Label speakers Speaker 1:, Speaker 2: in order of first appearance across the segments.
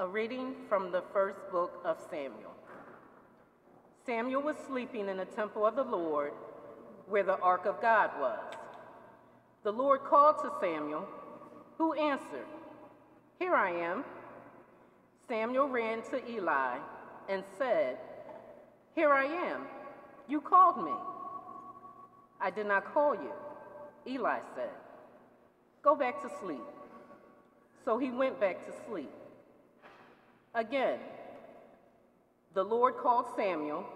Speaker 1: A reading from the first book of Samuel. Samuel was sleeping in the temple of the Lord where the ark of God was. The Lord called to Samuel, who answered, Here I am. Samuel ran to Eli and said, Here I am. You called me. I did not call you, Eli said. Go back to sleep. So he went back to sleep. Again, the Lord called Samuel,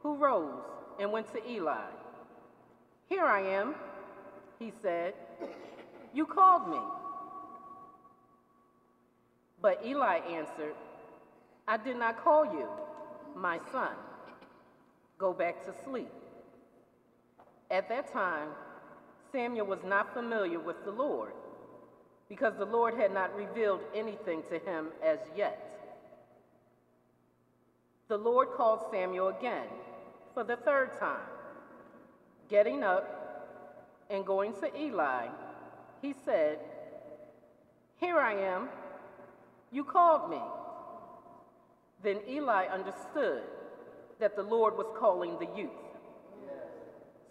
Speaker 1: who rose and went to Eli. Here I am, he said. You called me. But Eli answered, I did not call you, my son. Go back to sleep. At that time, Samuel was not familiar with the Lord, because the Lord had not revealed anything to him as yet. The Lord called Samuel again for the third time. Getting up and going to Eli, he said, Here I am. You called me. Then Eli understood that the Lord was calling the youth.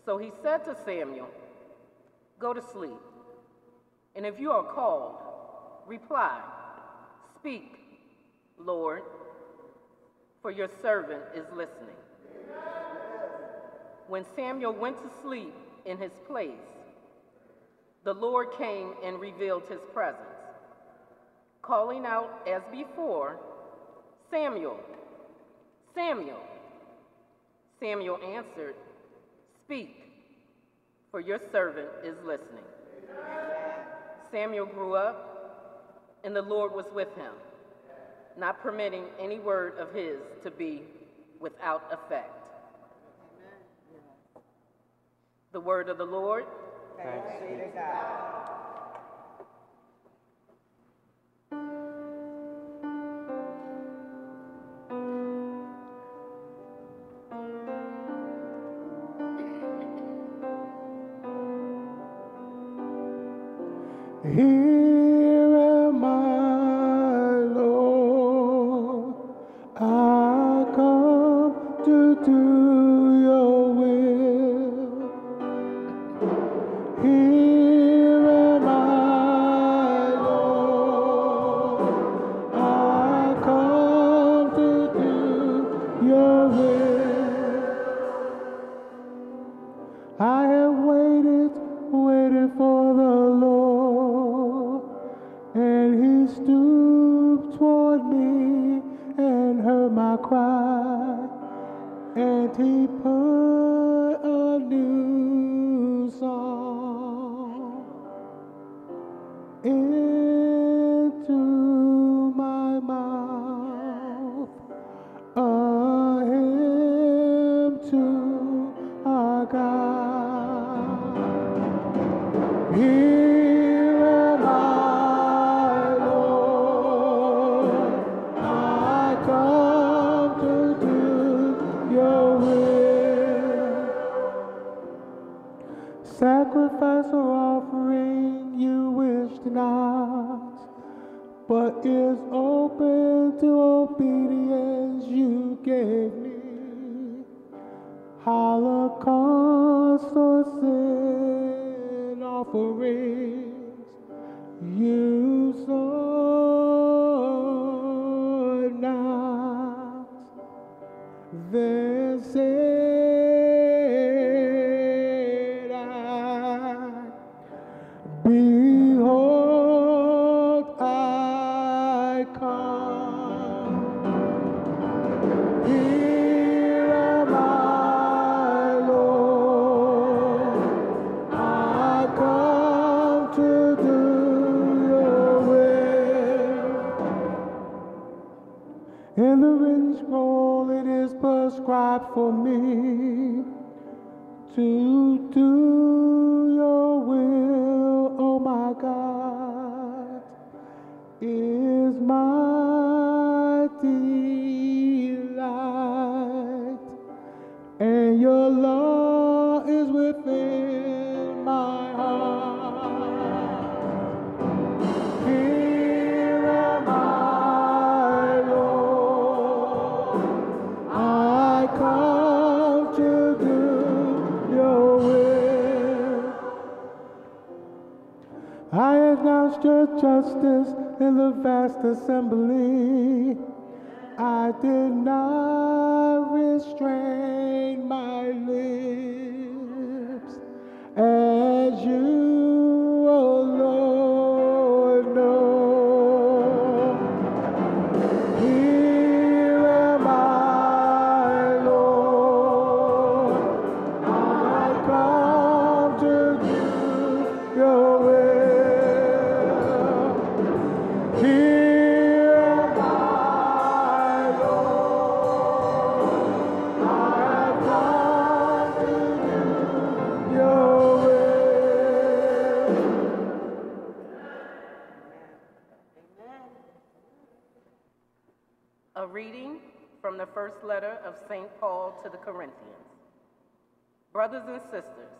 Speaker 1: So he said to Samuel, Go to sleep. And if you are called, reply, Speak, Lord, for your servant is listening. When Samuel went to sleep in his place, the Lord came and revealed his presence. Calling out as before, Samuel, Samuel. Samuel answered, Speak, for your servant is listening. Samuel grew up, and the Lord was with him, not permitting any word of his to be without effect. The word of the Lord.
Speaker 2: Thanks be to God.
Speaker 3: Here cry, and He put a new song into my mouth, a hymn to our God. Here Sacrifice or offering you wished not, but is open to obedience you gave me. Holocaust prescribed for me to do your will, oh my God, is my justice in the vast assembly. I did not restrain my lips as you,
Speaker 1: Reading from the first letter of St. Paul to the Corinthians. Brothers and sisters,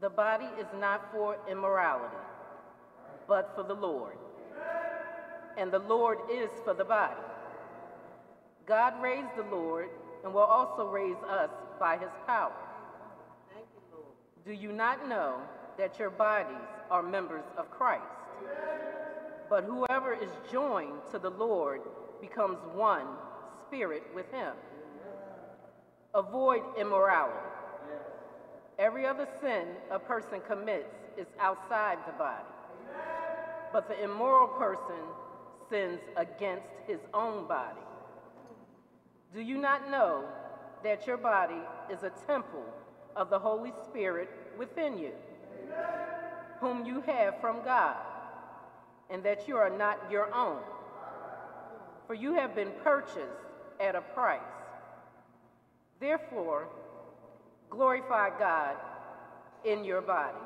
Speaker 1: the body is not for immorality, but for the Lord. And the Lord is for the body. God raised the Lord and will also raise us by his power. Do you not know that your bodies are members of Christ? But whoever is joined to the Lord becomes one spirit with him. Avoid immorality. Every other sin a person commits is outside the body. But the immoral person sins against his own body. Do you not know that your body is a temple of the Holy Spirit within you, whom you have from God, and that you are not your own? For you have been purchased at a price. Therefore, glorify God in your body.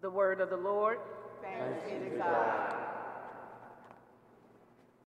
Speaker 1: The word of the Lord.
Speaker 2: Thanks be to God.